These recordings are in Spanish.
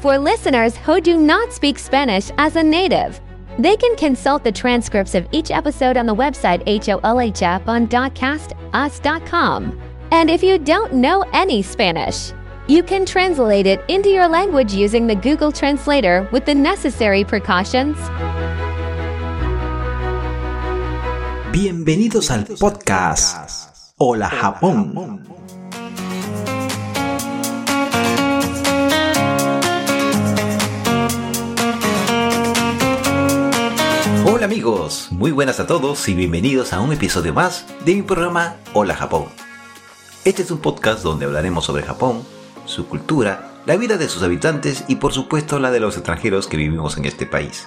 For listeners who do not speak Spanish as a native, they can consult the transcripts of each episode on the website holhjap.castus.com. And if you don't know any Spanish, you can translate it into your language using the Google Translator with the necessary precautions. Bienvenidos al podcast Hola Japón. Hola amigos, muy buenas a todos y bienvenidos a un episodio más de mi programa Hola Japón. Este es un podcast donde hablaremos sobre Japón, su cultura, la vida de sus habitantes y por supuesto la de los extranjeros que vivimos en este país.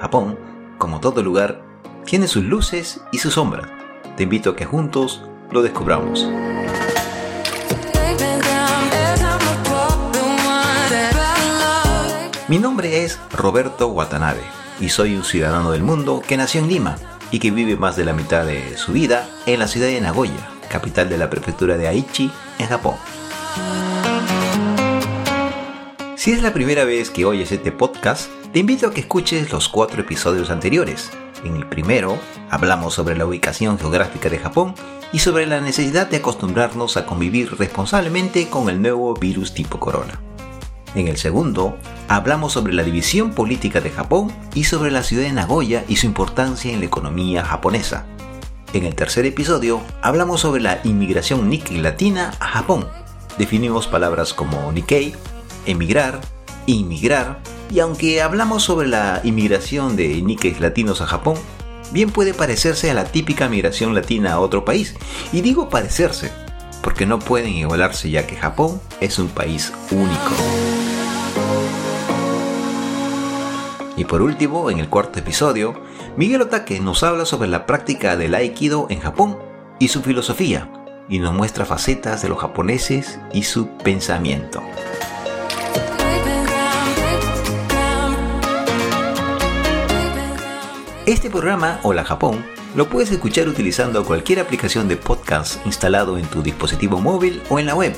Japón, como todo lugar, tiene sus luces y sus sombras. Te invito a que juntos lo descubramos. Mi nombre es Roberto Watanabe y soy un ciudadano del mundo que nació en Lima y que vive más de la mitad de su vida en la ciudad de Nagoya, capital de la prefectura de Aichi, en Japón. Si es la primera vez que oyes este podcast, te invito a que escuches los cuatro episodios anteriores. En el primero, hablamos sobre la ubicación geográfica de Japón y sobre la necesidad de acostumbrarnos a convivir responsablemente con el nuevo virus tipo corona. En el segundo, hablamos sobre la división política de Japón y sobre la ciudad de Nagoya y su importancia en la economía japonesa. En el tercer episodio, hablamos sobre la inmigración Nikkei latina a Japón. Definimos palabras como Nikkei, emigrar, inmigrar, y aunque hablamos sobre la inmigración de Nikkeis latinos a Japón, bien puede parecerse a la típica migración latina a otro país. Y digo parecerse, porque no pueden igualarse ya que Japón es un país único. Y por último, en el cuarto episodio, Miguel Otake nos habla sobre la práctica del Aikido en Japón y su filosofía, y nos muestra facetas de los japoneses y su pensamiento. Este programa, Hola Japón, lo puedes escuchar utilizando cualquier aplicación de podcast instalado en tu dispositivo móvil o en la web,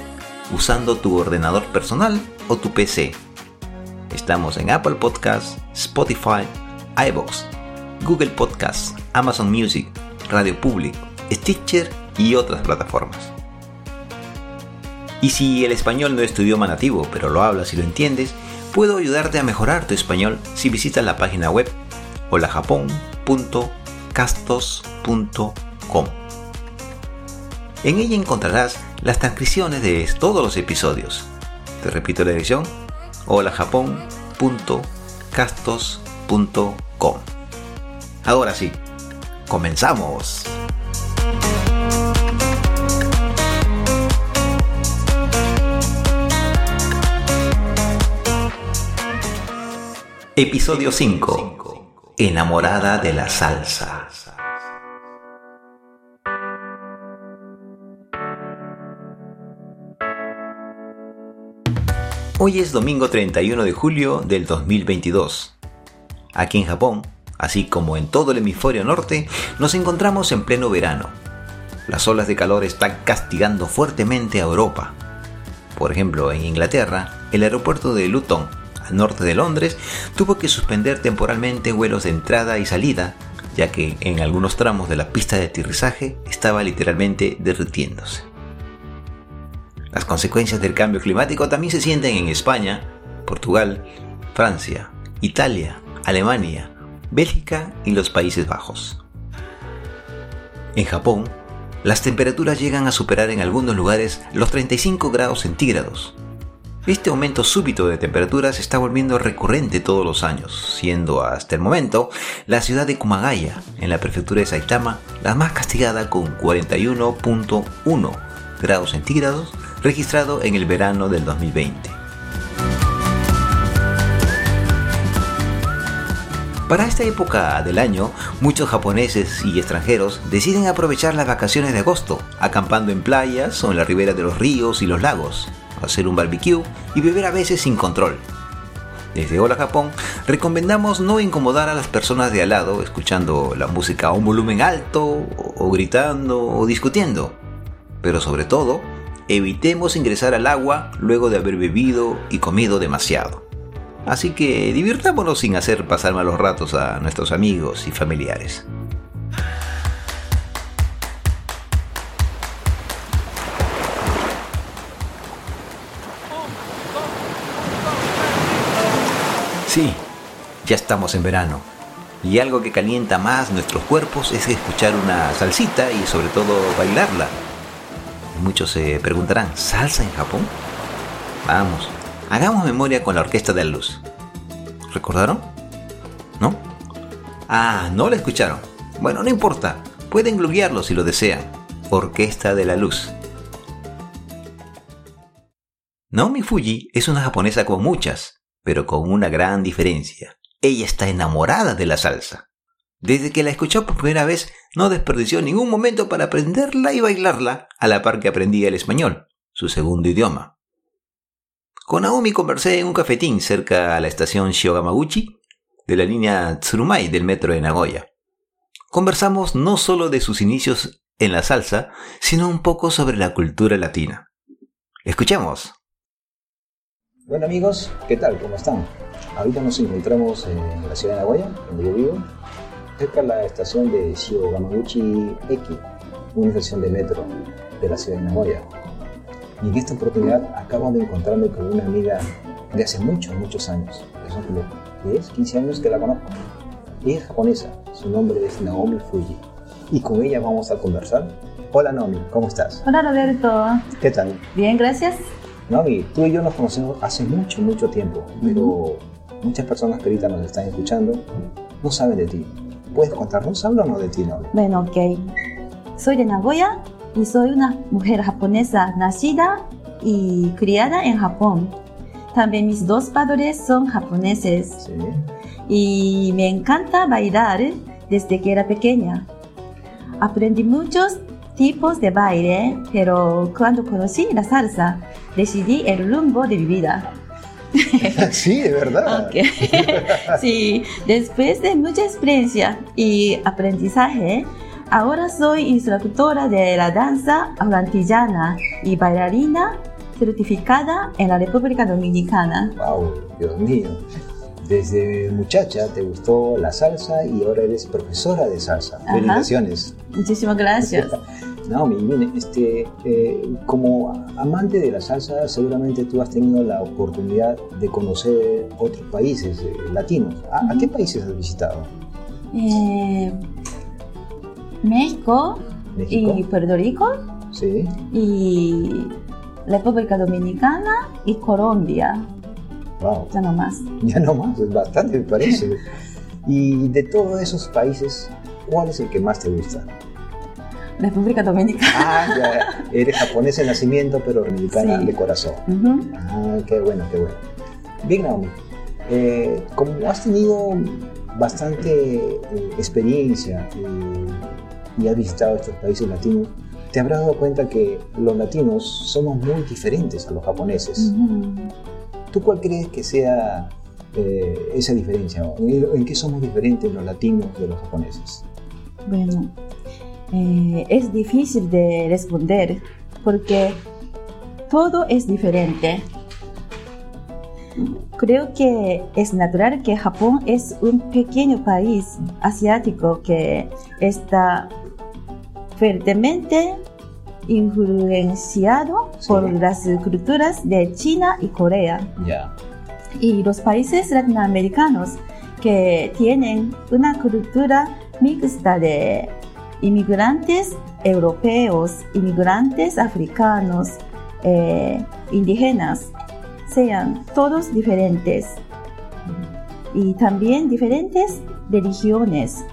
usando tu ordenador personal o tu PC. Estamos en Apple Podcasts, Spotify, iBox, Google Podcasts, Amazon Music, Radio Public, Stitcher y otras plataformas. Y si el español no es tu idioma nativo, pero lo hablas y lo entiendes, puedo ayudarte a mejorar tu español si visitas la página web holajapón.castos.com. En ella encontrarás las transcripciones de todos los episodios. Te repito la dirección, holajapón.castos.com. Ahora sí, comenzamos. Episodio 5. Enamorada de la salsa. Hoy es domingo 31 de julio del 2022. Aquí en Japón, así como en todo el hemisferio norte, nos encontramos en pleno verano. Las olas de calor están castigando fuertemente a Europa. Por ejemplo, en Inglaterra, el aeropuerto de Luton, al norte de Londres, tuvo que suspender temporalmente vuelos de entrada y salida, ya que en algunos tramos de la pista de aterrizaje estaba literalmente derritiéndose. Las consecuencias del cambio climático también se sienten en España, Portugal, Francia, Italia, Alemania, Bélgica y los Países Bajos. En Japón, las temperaturas llegan a superar en algunos lugares los 35 grados centígrados. Este aumento súbito de temperatura se está volviendo recurrente todos los años, siendo hasta el momento la ciudad de Kumagaya, en la prefectura de Saitama, la más castigada con 41.1 grados centígrados registrado en el verano del 2020. Para esta época del año, muchos japoneses y extranjeros deciden aprovechar las vacaciones de agosto, acampando en playas o en la ribera de los ríos y los lagos, hacer un barbecue y beber a veces sin control. Desde Hola Japón, recomendamos no incomodar a las personas de al lado escuchando la música a un volumen alto o gritando o discutiendo, pero sobre todo, evitemos ingresar al agua luego de haber bebido y comido demasiado. Así que divirtámonos sin hacer pasar malos ratos a nuestros amigos y familiares. Sí, ya estamos en verano. Y algo que calienta más nuestros cuerpos es escuchar una salsita y sobre todo bailarla. Muchos se preguntarán, ¿salsa en Japón? Vamos, hagamos memoria con la Orquesta de la Luz. ¿Recordaron? ¿No? Ah, no la escucharon. Bueno, no importa, pueden googlearlo si lo desean. Orquesta de la Luz. Naomi Fuji es una japonesa como muchas, pero con una gran diferencia. Ella está enamorada de la salsa. Desde que la escuchó por primera vez, no desperdició ningún momento para aprenderla y bailarla a la par que aprendía el español, su segundo idioma. Con Naomi conversé en un cafetín cerca a la estación Shiogamaguchi de la línea Tsurumai del metro de Nagoya. Conversamos no solo de sus inicios en la salsa, sino un poco sobre la cultura latina. Escuchemos. Bueno amigos, ¿qué tal? ¿Cómo están? Ahorita nos encontramos en la ciudad de Nagoya, donde yo vivo, cerca de la estación de Shio Gamaguchi Eki, una estación de metro de la ciudad de Nagoya. Y en esta oportunidad acabo de encontrarme con una amiga de hace muchos, muchos años. Son como 10, 15 años que la conozco. Ella es japonesa, su nombre es Naomi Fuji. Y con ella vamos a conversar. Hola Naomi, ¿cómo estás? Hola Roberto. ¿Qué tal? Bien, gracias. Naomi, tú y yo nos conocemos hace mucho, mucho tiempo, pero muchas personas que ahorita nos están escuchando no saben de ti. ¿Puedes contarnos? Háblanos de ti, ¿no? Bueno, ok. Soy de Nagoya y soy una mujer japonesa nacida y criada en Japón. También mis dos padres son japoneses. Sí. Y me encanta bailar desde que era pequeña. Aprendí muchos tipos de baile, pero cuando conocí la salsa, decidí el rumbo de mi vida. sí, de verdad. Ok. sí, después de mucha experiencia y aprendizaje, ahora soy instructora de la danza atlantillana y bailarina certificada en la República Dominicana. Wow, Dios mío. Desde muchacha te gustó la salsa y ahora eres profesora de salsa. Ajá. Felicitaciones. Muchísimas gracias. Naomi, mire, este, eh, como amante de la salsa, seguramente tú has tenido la oportunidad de conocer otros países eh, latinos. ¿A, a qué países has visitado? Eh, México, ¿México? y Puerto Rico Sí. y República Dominicana y Colombia. Wow. Ya no más. Ya no más, es bastante me parece. y de todos esos países, ¿cuál es el que más te gusta? República Dominicana. Ah, ya, eres japonesa de nacimiento, pero dominicana Sí. de corazón. Ujú. Ah, qué bueno, qué bueno. Bien, Naomi, eh, como has tenido bastante eh, experiencia y, y has visitado estos países latinos, te habrás dado cuenta que los latinos somos muy diferentes a los japoneses. Ujú. ¿Tú cuál crees que sea eh, esa diferencia? ¿En qué somos diferentes los latinos de los japoneses? Bueno, eh, es difícil de responder porque todo es diferente. Creo que es natural que Japón es un pequeño país asiático que está fuertemente influenciado Sí. por las culturas de China y Corea. Y los países latinoamericanos que tienen una cultura mixta de inmigrantes europeos, inmigrantes africanos, eh, indígenas, sean todos diferentes. Y también diferentes religiones.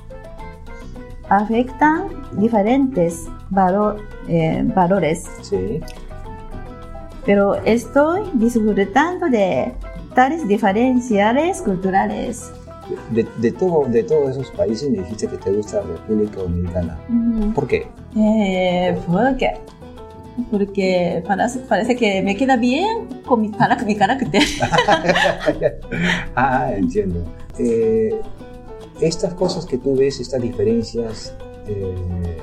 Afectan diferentes valo- eh, valores Sí. pero estoy disfrutando de tales diferenciales culturales. De, de, todo, de todos esos países me dijiste que te gusta la República Dominicana. ¿Por qué? Eh, ¿Por qué? Porque parece, parece que me queda bien con mi, para- mi carácter. ah, entiendo. Eh, estas cosas que tú ves, estas diferencias, eh,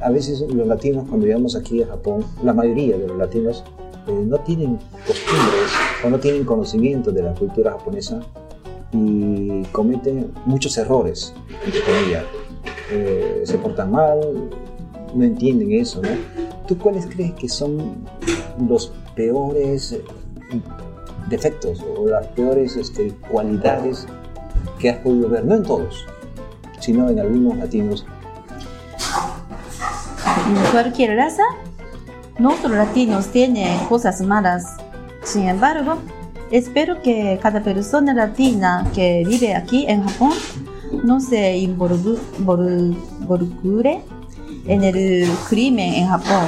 a veces los latinos cuando llegamos aquí a Japón, la mayoría de los latinos eh, no tienen costumbres o no tienen conocimiento de la cultura japonesa y cometen muchos errores, entre comillas. Eh, se portan mal, no entienden eso, ¿no? ¿Tú cuáles crees que son los peores defectos o las peores este, cualidades que has podido ver? No en todos, sino en algunos latinos. Cualquier raza, nosotros latinos tienen cosas malas. Sin embargo, espero que cada persona latina que vive aquí en Japón no se involucre en el crimen en Japón,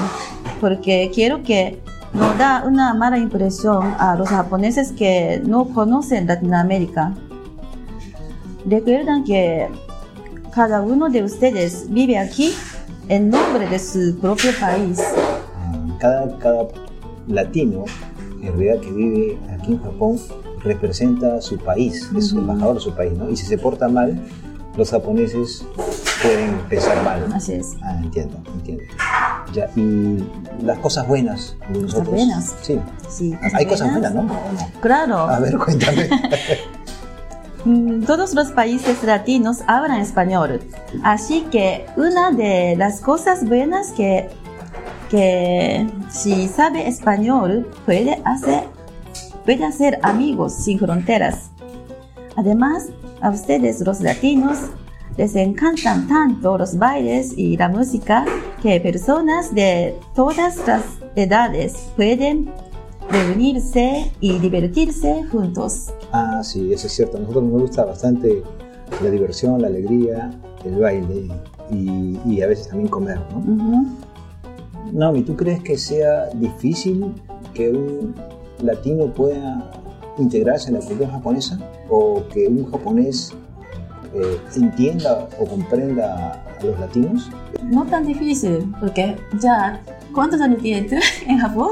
porque quiero que no da una mala impresión a los japoneses que no conocen Latinoamérica. Recuerdan que cada uno de ustedes vive aquí en nombre de su propio país. Cada, cada latino, en realidad que vive aquí en Japón, representa a su país, es embajador de su país, ¿no? Y si se porta mal, los japoneses pueden pensar mal. Así es. Ah, entiendo, entiendo. Ya, y las cosas buenas de nosotros. buenas? Sí. Sí, Hay cosas buenas, ¿no? Claro. A ver, cuéntame. Mm, Todos los países latinos hablan español, así que una de las cosas buenas que, que si sabe español puede hacer, puede hacer amigos sin fronteras. Además, a ustedes los latinos les encantan tanto los bailes y la música que personas de todas las edades pueden reunirse y divertirse juntos. Ah, sí, eso es cierto. A nosotros nos gusta bastante la diversión, la alegría, el baile y, y a veces también comer, ¿no? Ujú. Naomi, ¿tú crees que sea difícil que un latino pueda integrarse en la cultura japonesa? ¿O que un japonés eh, entienda o comprenda a los latinos? No tan difícil, porque ya, ¿cuántos años tienes tú en Japón?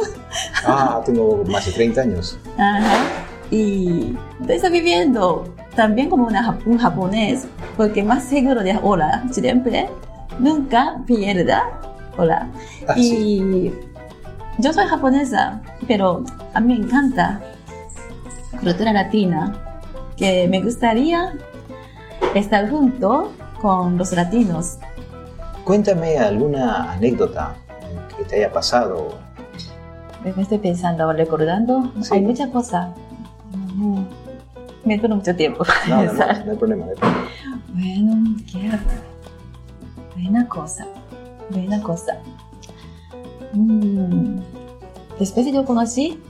Ah, tengo más de 30 años. Ajá. Y estás viviendo también como una, un japonés, porque más seguro de hola, siempre, nunca pierda hola. Ah, sí. y yo soy japonesa, pero a mí me encanta cultura latina, que me gustaría estar junto con los latinos. Cuéntame alguna anécdota te haya pasado. Me estoy pensando, recordando, Sí. hay muchas cosas. Ujú. Me toma mucho tiempo. No, no, no, no hay problema. no hay problema. Bueno, ¿qué? Buena cosa, buena cosa. Mm, Después de yo conocí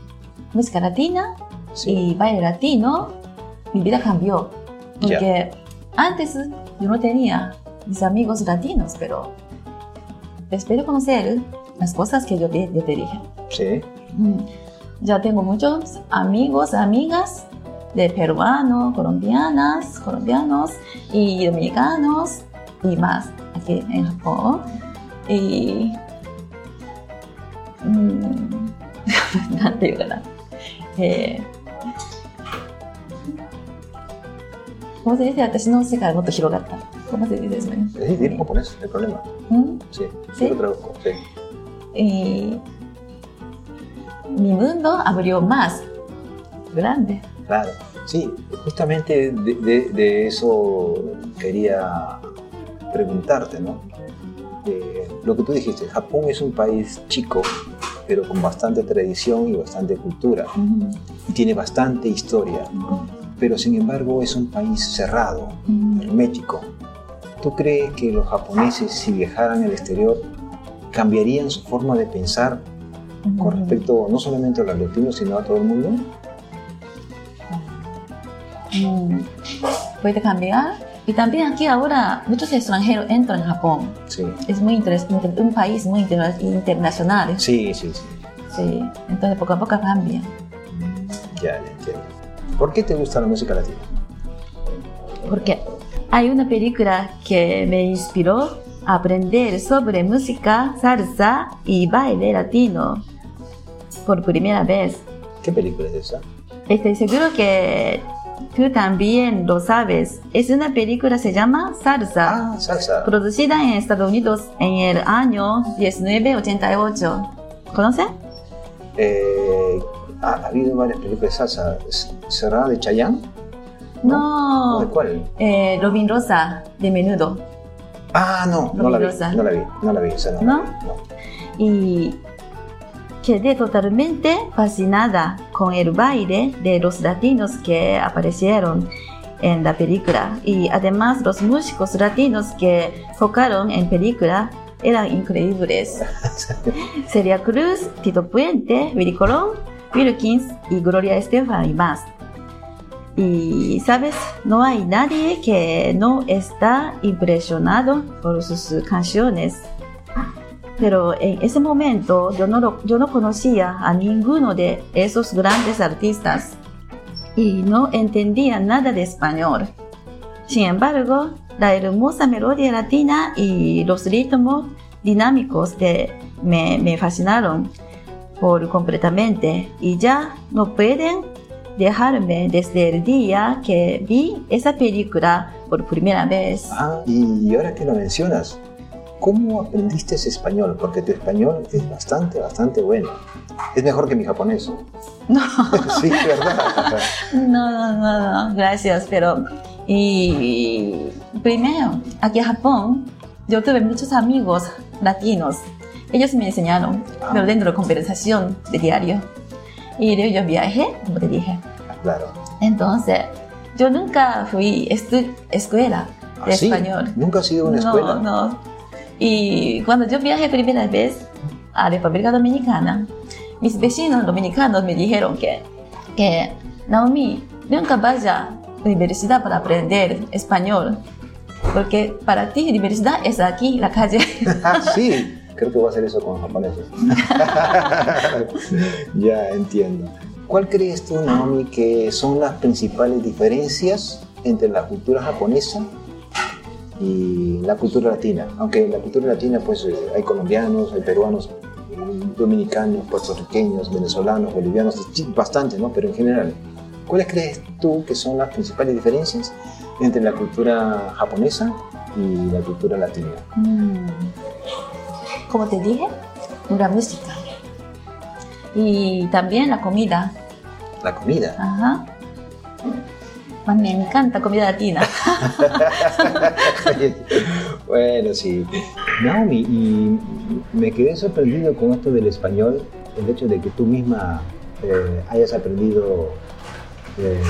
música latina Sí. y baile latino, mi vida cambió. Porque antes yo no tenía mis amigos latinos, pero después de conocer las cosas que yo te, yo te dije, Sí. Mm, Ya tengo muchos amigos, amigas de peruanos, colombianas, colombianos y dominicanos y más aquí en Japón. Y. mm, なんていうかな。えー、この先生、私の世界がもっと広がった。この先生ですね。 Sí, di en japonés, no hay problema. うん。 Sí, Sí. yo lo traduzco. Sí. y mi mundo abrió más grande. Claro, sí, justamente de, de- de eso quería preguntarte, ¿no? Eh, lo que tú dijiste, Japón es un país chico, pero con bastante tradición y bastante cultura, y tiene bastante historia, ujú, pero sin embargo es un país cerrado, hermético. ¿Tú crees que los japoneses, si viajaran al exterior, cambiarían su forma de pensar con respecto no solamente a los latinos, sino a todo el mundo? Mm, Puede cambiar. Y también aquí ahora muchos extranjeros entran en Japón. Sí, Es muy interesante, un país muy interna- internacional. sí, sí, sí. Sí, entonces poco a poco cambia. Ya, ya entiendo. ¿Por qué te gusta la música latina? Porque hay una película que me inspiró a aprender sobre música, salsa y baile latino por primera vez. ¿Qué película es esa? Estoy seguro que tú también lo sabes. Es una película, se llama Salsa, Ah, salsa. producida en Estados Unidos en el año 1988. ¿Conoce? Eh, ha, ha habido varias películas de salsa. ¿Cerrada de Chayanne? No, ¿De cuál? eh, Robin Rosa, de menudo. Ah, no, no la vi. No la vi, no la vi. esa no, ¿No? no. y quedé totalmente fascinada con el baile de los latinos que aparecieron en la película y además los músicos latinos que tocaron en película eran increíbles. Celia Cruz, Tito Puente, Willy Colón, Wilkins y Gloria Estefan y más. Y sabes, no hay nadie que no está impresionado por sus canciones. Pero en ese momento yo no, yo no conocía a ninguno de esos grandes artistas. Y no entendía nada de español. Sin embargo, la hermosa melodía latina y los ritmos dinámicos me, me fascinaron por completamente. Y ya no pueden dejarme desde el día que vi esa película por primera vez. Ah, y ahora que lo mencionas, ¿cómo aprendiste ese español? Porque tu español es bastante, bastante bueno. Es mejor que mi japonés. No. sí, verdad. No, no, no, no, gracias, pero y primero, aquí en Japón, yo tuve muchos amigos latinos. Ellos me enseñaron, pero dentro de conversación de diario. Y yo viajé, como te dije. Claro. Entonces, yo nunca fui a escuela de ¿Ah, sí? español. ¿Nunca has ido a una escuela? No, no. Y cuando yo viajé primera vez a República Dominicana, mis vecinos dominicanos me dijeron que, que Naomi, nunca vaya a la universidad para aprender español, porque para ti universidad es aquí, la calle. Ah, sí. Creo que voy a hacer eso con japoneses. ya entiendo. ¿Cuál crees tú, Naomi, que son las principales diferencias entre la cultura japonesa y la cultura latina? Aunque en la cultura latina, pues eh, hay colombianos, hay peruanos, dominicanos, puertorriqueños, venezolanos, bolivianos, bastante, ¿no? Pero en general, ¿cuáles crees tú que son las principales diferencias entre la cultura japonesa y la cultura latina? Mm. Como te dije, la música. Y también la comida. La comida. Ajá. Me encanta comida latina. bueno, sí. Naomi, y me quedé sorprendido con esto del español, el hecho de que tú misma eh, hayas aprendido eh,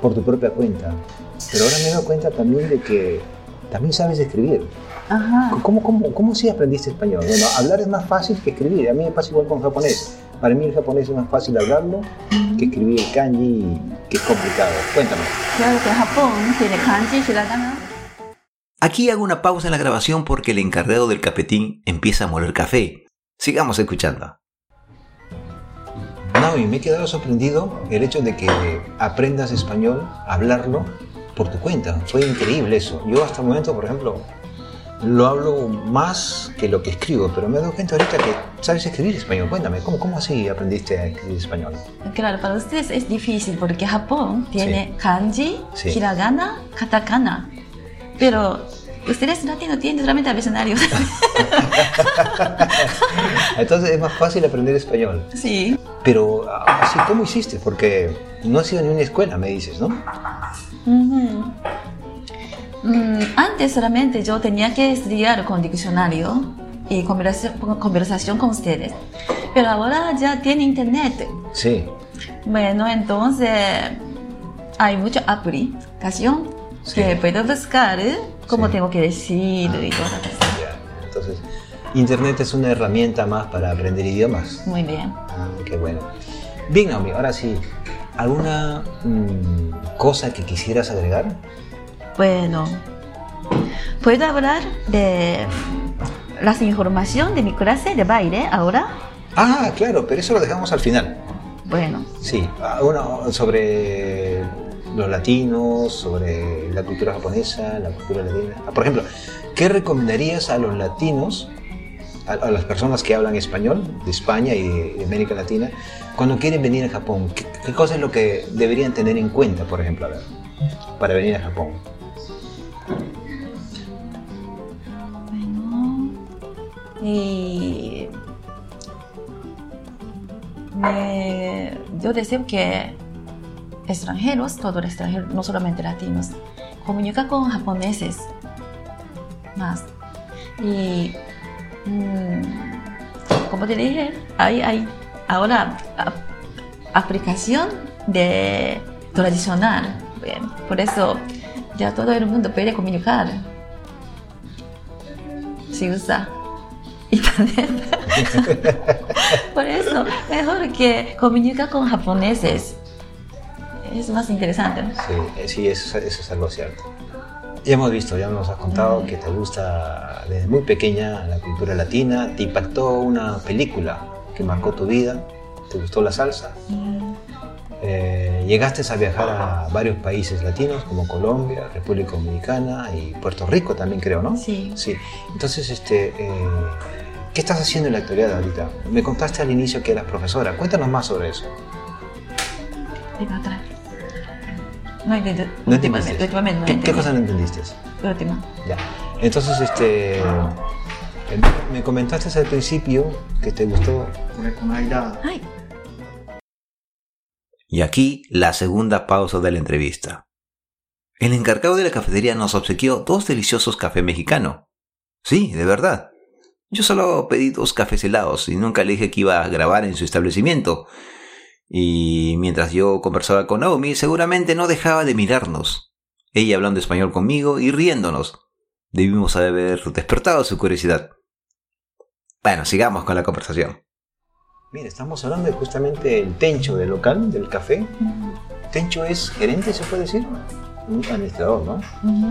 por tu propia cuenta. Pero ahora me he dado cuenta también de que también sabes escribir. Ajá. ¿Cómo, cómo, cómo sí aprendiste español? Bueno, hablar es más fácil que escribir. A mí me pasa igual con japonés. Para mí el japonés es más fácil hablarlo que escribir el kanji, que es complicado. Cuéntame. Claro que Japón tiene kanji, hiragana. Aquí hago una pausa en la grabación porque el encargado del cafetín empieza a moler café. Sigamos escuchando. No, y me he quedado sorprendido el hecho de que aprendas español, hablarlo por tu cuenta. Fue increíble eso. Yo hasta el momento, por ejemplo, lo hablo más que lo que escribo, pero me dado cuenta ahorita que sabes escribir español. Cuéntame, ¿cómo, cómo así aprendiste a escribir español? Claro, para ustedes es difícil porque Japón tiene kanji, Sí. hiragana, katakana. Pero ustedes latinos tienen solamente abecedarios. Entonces es más fácil aprender español. sí. Pero así, ¿cómo hiciste? Porque no has ido ni a una escuela, me dices, ¿no? Ujú. Mm, antes solamente yo tenía que estudiar con diccionario y conversación, conversación con ustedes. Pero ahora ya tiene internet. Sí. Bueno, entonces hay mucha aplicación Sí. que puedo buscar cómo Sí. tengo que decir y todo eso. Ya, Entonces, Internet es una herramienta más para aprender idiomas. Muy bien. Ah, qué bueno. Bien, Naomi, ahora sí, ¿alguna mm, cosa que quisieras agregar? Bueno, puedo hablar de las información de mi clase de baile ahora. Ah, claro, pero eso lo dejamos al final. Bueno, Sí, ah, uno sobre los latinos, sobre la cultura japonesa, la cultura latina. Ah, Por ejemplo, ¿qué recomendarías a los latinos a, a las personas que hablan español de España y de, de América Latina cuando quieren venir a Japón? ¿Qué, qué cosa es lo que deberían tener en cuenta, por ejemplo, a ver, para venir a Japón? Y me- yo deseo que extranjeros, todos extranjeros, no solamente latinos, comunican con japoneses más. Y mm, como te dije, hay, hay ahora aplicación de tradicional. Por eso ya todo el mundo puede comunicar si usa Por eso, mejor que comunica con japoneses. Es más interesante. ¿no? Sí, eh, sí eso, es- eso es algo cierto. Ya hemos visto, ya nos has contado que te gusta desde muy pequeña la cultura latina, te impactó una película que marcó tu vida, te gustó la salsa, Eh, llegaste a viajar a varios países latinos como Colombia, República Dominicana y Puerto Rico también creo, ¿no? Sí. Sí. Entonces, este, eh, ¿Qué estás haciendo en la actualidad ahorita? Me contaste al inicio que eras profesora. Cuéntanos más sobre eso. Venga, otra. No, entendí. no entendiste. No ¿Qué, ¿Qué cosa no entendiste? Última. Ya. Entonces, este. Me comentaste al principio que te gustó. Ay. Y aquí la segunda pausa de la entrevista. El encargado de la cafetería nos obsequió dos deliciosos café mexicano. Sí, de verdad. Yo solo pedí dos cafés helados y nunca le dije que iba a grabar en su establecimiento. Y mientras yo conversaba con Naomi, seguramente no dejaba de mirarnos. Ella hablando español conmigo y riéndonos. Debimos haber despertado su curiosidad. Bueno, sigamos con la conversación. Mira, estamos hablando de justamente el Tencho del local, del café. Tencho es gerente, se puede decir. Un administrador, ¿no? ujú.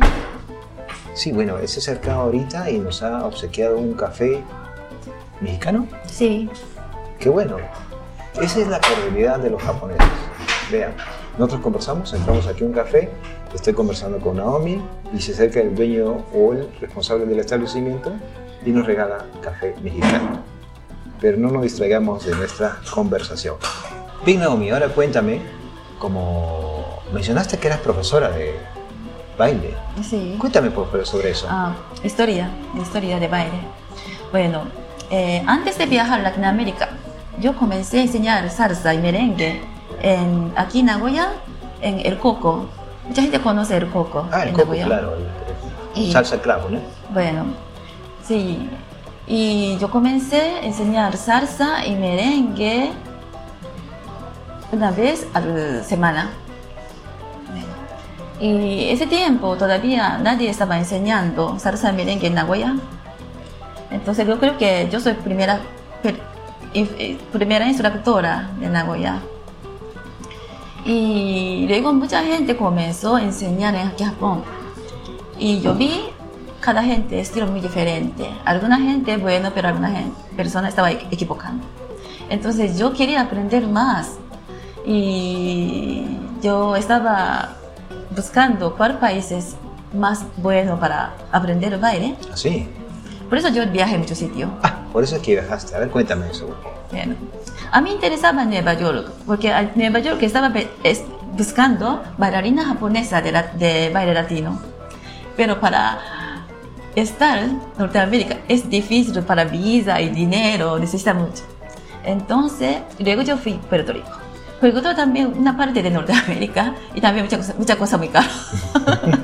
Sí, bueno, él se ahorita y nos ha obsequiado un café mexicano. sí. Qué bueno. Esa es la cordialidad de los japoneses. Vean, nosotros conversamos, entramos aquí a un café, estoy conversando con Naomi y se acerca el dueño o el responsable del establecimiento y nos regala café mexicano. Pero no nos distraigamos de nuestra conversación. Bien, Naomi, ahora cuéntame, como mencionaste que eras profesora de baile, Sí. cuéntame por favor sobre eso. Ah, historia, historia de baile. Bueno, eh, antes de viajar a Latinoamérica, yo comencé a enseñar salsa y merengue en, aquí en Nagoya, en El Coco. Mucha gente conoce El Coco. Ah, el en coco, Nagoya. claro, el- Y- salsa clavo, ¿no? Bueno, sí. Y yo comencé a enseñar salsa y merengue una vez a la semana. Y ese tiempo todavía nadie estaba enseñando salsa merengue en Nagoya. Entonces yo creo que yo soy primera, per- primera instructora de Nagoya. Y luego mucha gente comenzó a enseñar en Japón. Y yo vi cada gente estilo muy diferente. Alguna gente bueno, pero alguna gente, persona estaba equ- equivocando. Entonces yo quería aprender más. Y yo estaba buscando cuál país es más bueno para aprender baile. Así. Por eso yo viajé a muchos sitios. Ah, por eso es que viajaste. A ver, cuéntame eso. Bueno, a mí interesaba Nueva York, porque en Nueva York estaba buscando bailarina japonesa de, la- de baile latino. Pero para estar en Norteamérica es difícil para visa y dinero, necesita mucho. Entonces, luego yo fui a Puerto Rico. Puerto Rico también una parte de Norteamérica y también mucha cosa, mucha cosa muy cara.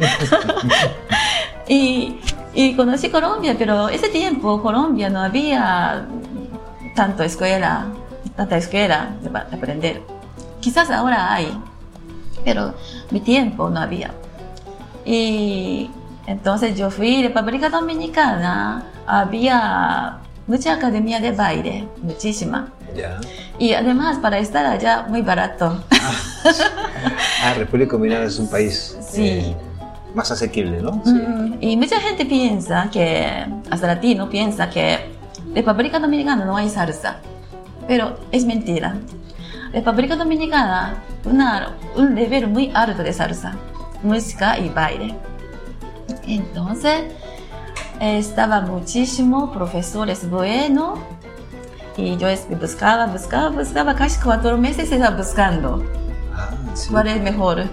y, y conocí Colombia, pero ese tiempo Colombia no había tanto escuela, tanta escuela de aprender. Quizás ahora hay, pero mi tiempo no había. Y entonces yo fui a República Dominicana, había mucha academia de baile, muchísima. Ya. Y además para estar allá muy barato. Ah, República Dominicana es un país Sí. eh, más asequible, ¿no? Mm, Y mucha gente piensa que, hasta latino piensa que República Dominicana no hay salsa, pero es mentira. República Dominicana una, un nivel muy alto de salsa, música y baile. Entonces, estaba muchísimo profesores buenos y yo buscaba, buscaba, buscaba, casi cuatro meses estaba buscando Ah, sí. cuál es mejor.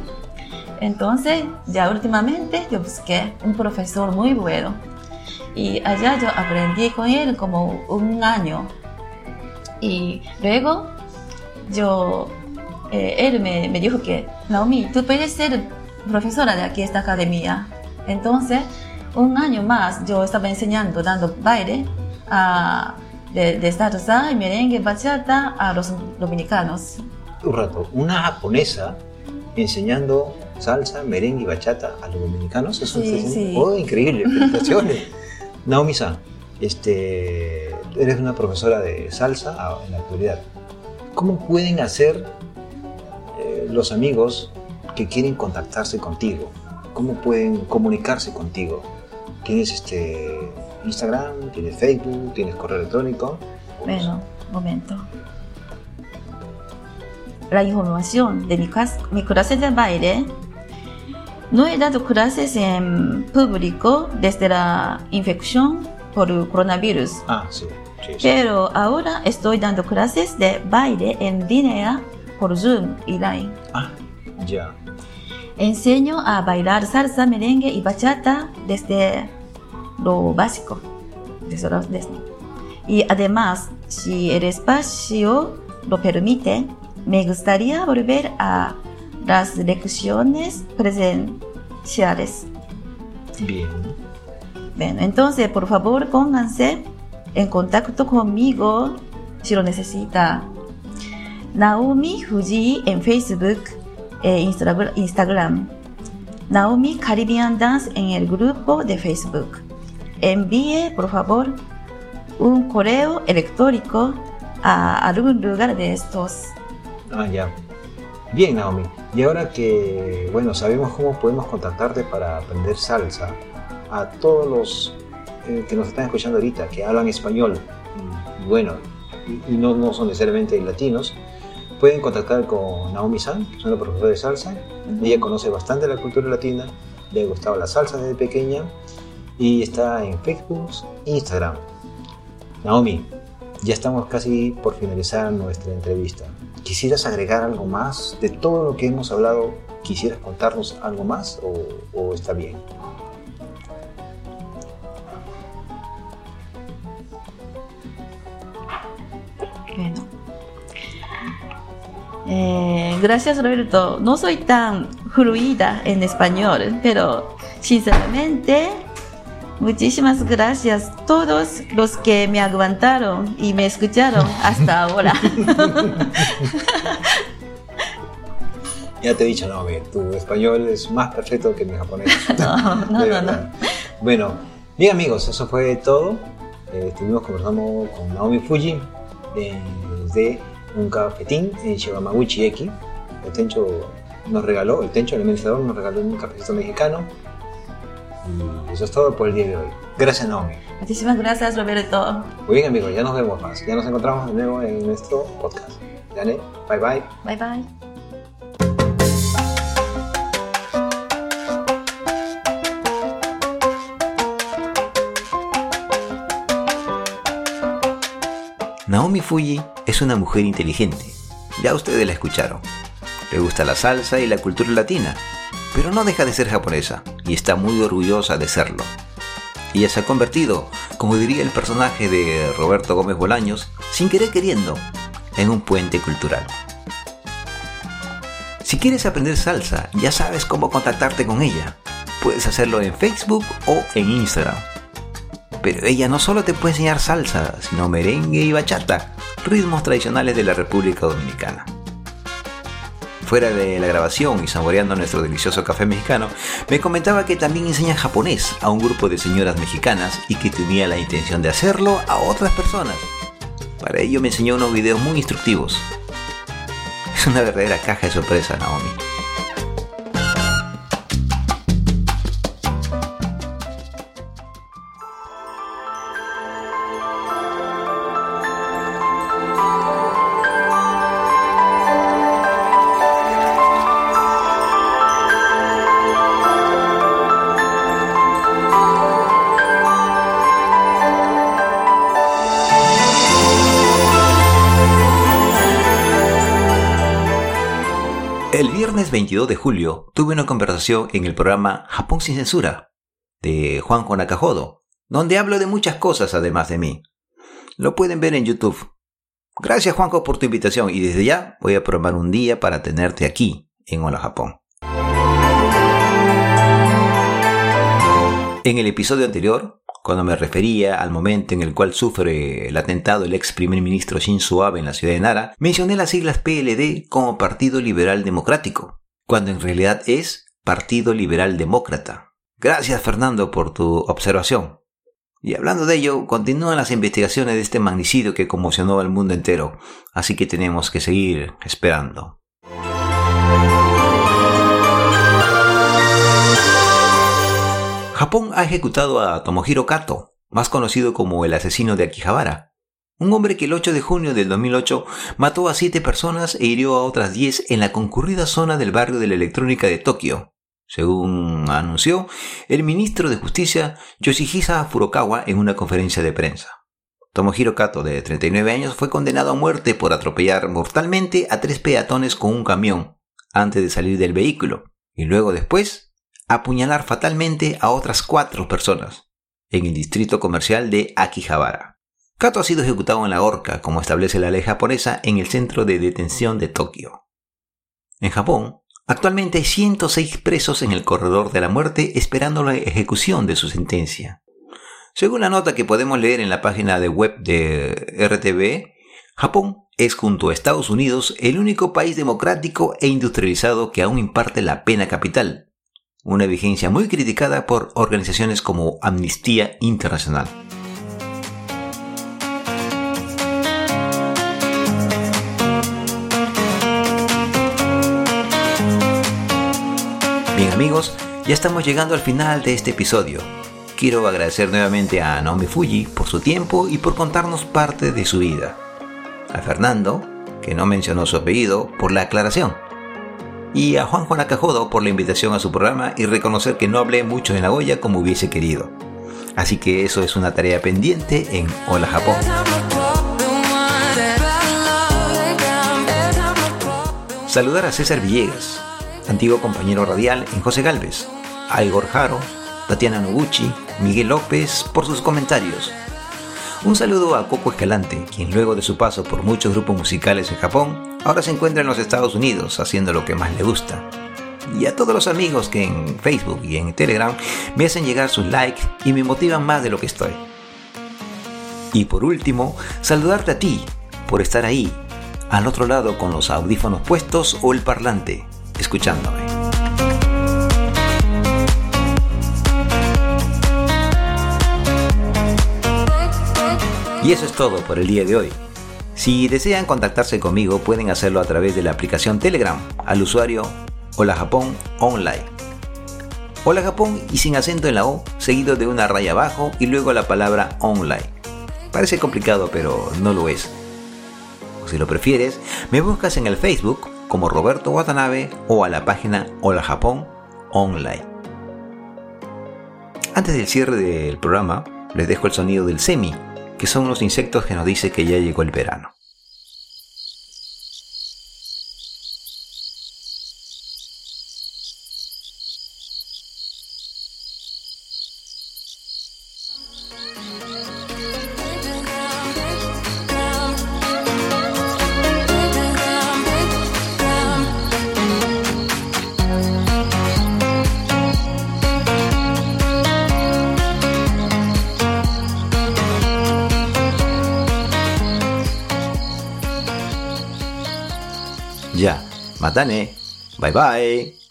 Entonces, ya últimamente yo busqué un profesor muy bueno y allá yo aprendí con él como un año. Y luego yo, eh, él me, me dijo que, Naomi, tú puedes ser profesora de aquí, esta academia. Entonces, un año más yo estaba enseñando, dando baile a, de, de salsa y merengue, bachata a los dominicanos. Un rato, una japonesa enseñando salsa, merengue y bachata a los dominicanos. Eso Sí, es sí. oh, increíble. Felicitaciones. Naomi-san, este, eres una profesora de salsa ah, en la actualidad. ¿Cómo pueden hacer eh, los amigos que quieren contactarse contigo? ¿Cómo pueden comunicarse contigo? ¿Tienes este Instagram? ¿Tienes Facebook? ¿Tienes correo electrónico? Bueno, momento. La información de mi, mi clase de baile. No he dado clases en público desde la infección por coronavirus, Ah, sí. sí, sí. pero ahora estoy dando clases de baile en línea por Zoom y Line. Ah, ya. Enseño a bailar salsa, merengue y bachata desde lo básico. Desde lo- desde- Y además, si el espacio lo permite, me gustaría volver a las lecciones presenciales. Bien. Bueno, entonces, por favor, pónganse en contacto conmigo si lo necesita. Naomi Fuji en Facebook e Instagram. Naomi Caribbean Dance en el grupo de Facebook. Envíe, por favor, un correo electrónico a algún lugar de estos. Ah, ya. Bien, Naomi. Y ahora que, bueno, sabemos cómo podemos contactarte para aprender salsa, a todos los eh, que nos están escuchando ahorita, que hablan español, y, y bueno, y, y no, no son necesariamente latinos, pueden contactar con Naomi San, que es una profesora de salsa. Ella conoce bastante la cultura latina, le ha gustado la salsa desde pequeña y está en Facebook, Instagram. Naomi, ya estamos casi por finalizar nuestra entrevista. ¿Quisieras agregar algo más de todo lo que hemos hablado? ¿Quisieras contarnos algo más o, o está bien? Bueno. Eh, gracias Roberto. No soy tan fluida en español, pero sinceramente, muchísimas gracias a todos los que me aguantaron y me escucharon hasta ahora. Ya te he dicho, Naomi, tu español es más perfecto que mi japonés. No, no, no, verdad. Bueno, bien amigos, eso fue todo. Eh, estuvimos conversando con Naomi Fuji eh, desde un cafetín en Shibamaguchi Eki. El Tencho nos regaló, el Tencho, el administrador, nos regaló un cafecito mexicano. Y eso es todo por el día de hoy. Gracias Naomi. Muchísimas gracias Roberto. Muy bien amigos, ya nos vemos más. Ya nos encontramos de nuevo en nuestro podcast. Dale, bye bye. Bye bye. Naomi Fuji es una mujer inteligente. Ya ustedes la escucharon. Le gusta la salsa y la cultura latina, pero no deja de ser japonesa y está muy orgullosa de serlo. Ella se ha convertido, como diría el personaje de Roberto Gómez Bolaños, sin querer queriendo, en un puente cultural. Si quieres aprender salsa, ya sabes cómo contactarte con ella. Puedes hacerlo en Facebook o en Instagram. Pero ella no solo te puede enseñar salsa, sino merengue y bachata, ritmos tradicionales de la República Dominicana. Fuera de la grabación y saboreando nuestro delicioso café mexicano, me comentaba que también enseña japonés a un grupo de señoras mexicanas y que tenía la intención de hacerlo a otras personas. Para ello me enseñó unos videos muy instructivos. Es una verdadera caja de sorpresa, Naomi. 22 de julio tuve una conversación en el programa Japón sin censura de Juanjo Nakajodo, donde hablo de muchas cosas además de mí. Lo pueden ver en YouTube. Gracias Juanjo por tu invitación y desde ya voy a programar un día para tenerte aquí en Hola Japón. En el episodio anterior, cuando me refería al momento en el cual sufre el atentado el ex primer ministro Shinzo Abe en la ciudad de Nara, mencioné las siglas PLD como Partido Liberal Democrático, cuando en realidad es Partido Liberal Demócrata. Gracias Fernando por tu observación. Y hablando de ello, continúan las investigaciones de este magnicidio que conmocionó al mundo entero, así que tenemos que seguir esperando. Japón ha ejecutado a Tomohiro Kato, más conocido como el asesino de Akihabara, un hombre que el 8 de junio del 2008 mató a 7 personas e hirió a otras 10 en la concurrida zona del barrio de la electrónica de Tokio, según anunció el ministro de Justicia Yoshihisa Furukawa en una conferencia de prensa. Tomohiro Kato, de 39 años, fue condenado a muerte por atropellar mortalmente a tres peatones con un camión antes de salir del vehículo, y luego después apuñalar fatalmente a otras cuatro personas en el distrito comercial de Akihabara. Kato ha sido ejecutado en la horca, como establece la ley japonesa, en el centro de detención de Tokio. En Japón, actualmente hay 106 presos en el corredor de la muerte esperando la ejecución de su sentencia. Según la nota que podemos leer en la página de web de RTV, Japón es junto a Estados Unidos el único país democrático e industrializado que aún imparte la pena capital, una vigencia muy criticada por organizaciones como Amnistía Internacional. Amigos, ya estamos llegando al final de este episodio. Quiero agradecer nuevamente a Naomi Fuji por su tiempo y por contarnos parte de su vida. A Fernando, que no mencionó su apellido, por la aclaración y a Juan Juan Acajodo por la invitación a su programa y reconocer que no hablé mucho en Nagoya como hubiese querido. Así que eso es una tarea pendiente en Hola Japón. Saludar a César Villegas, antiguo compañero radial en José Galvez, a Igor Jaro, Tatiana Noguchi, Miguel López por sus comentarios. Un saludo a Coco Escalante, quien luego de su paso por muchos grupos musicales en Japón ahora se encuentra en los Estados Unidos haciendo lo que más le gusta. Y a todos los amigos que en Facebook y en Telegram me hacen llegar sus likes y me motivan más de lo que estoy. Y por último, saludarte a ti por estar ahí, al otro lado con los audífonos puestos o el parlante, escuchándome. Y eso es todo por el día de hoy. Si desean contactarse conmigo pueden hacerlo a través de la aplicación Telegram al usuario Hola Japón Online. Hola Japón y sin acento en la O, seguido de una raya abajo y luego la palabra online. Parece complicado pero no lo es. O si lo prefieres, me buscas en el Facebook como Roberto Watanabe o a la página Hola Japón Online. Antes del cierre del programa, les dejo el sonido del semi que son los insectos que nos dice que ya llegó el verano. Ya, matane. Bye bye.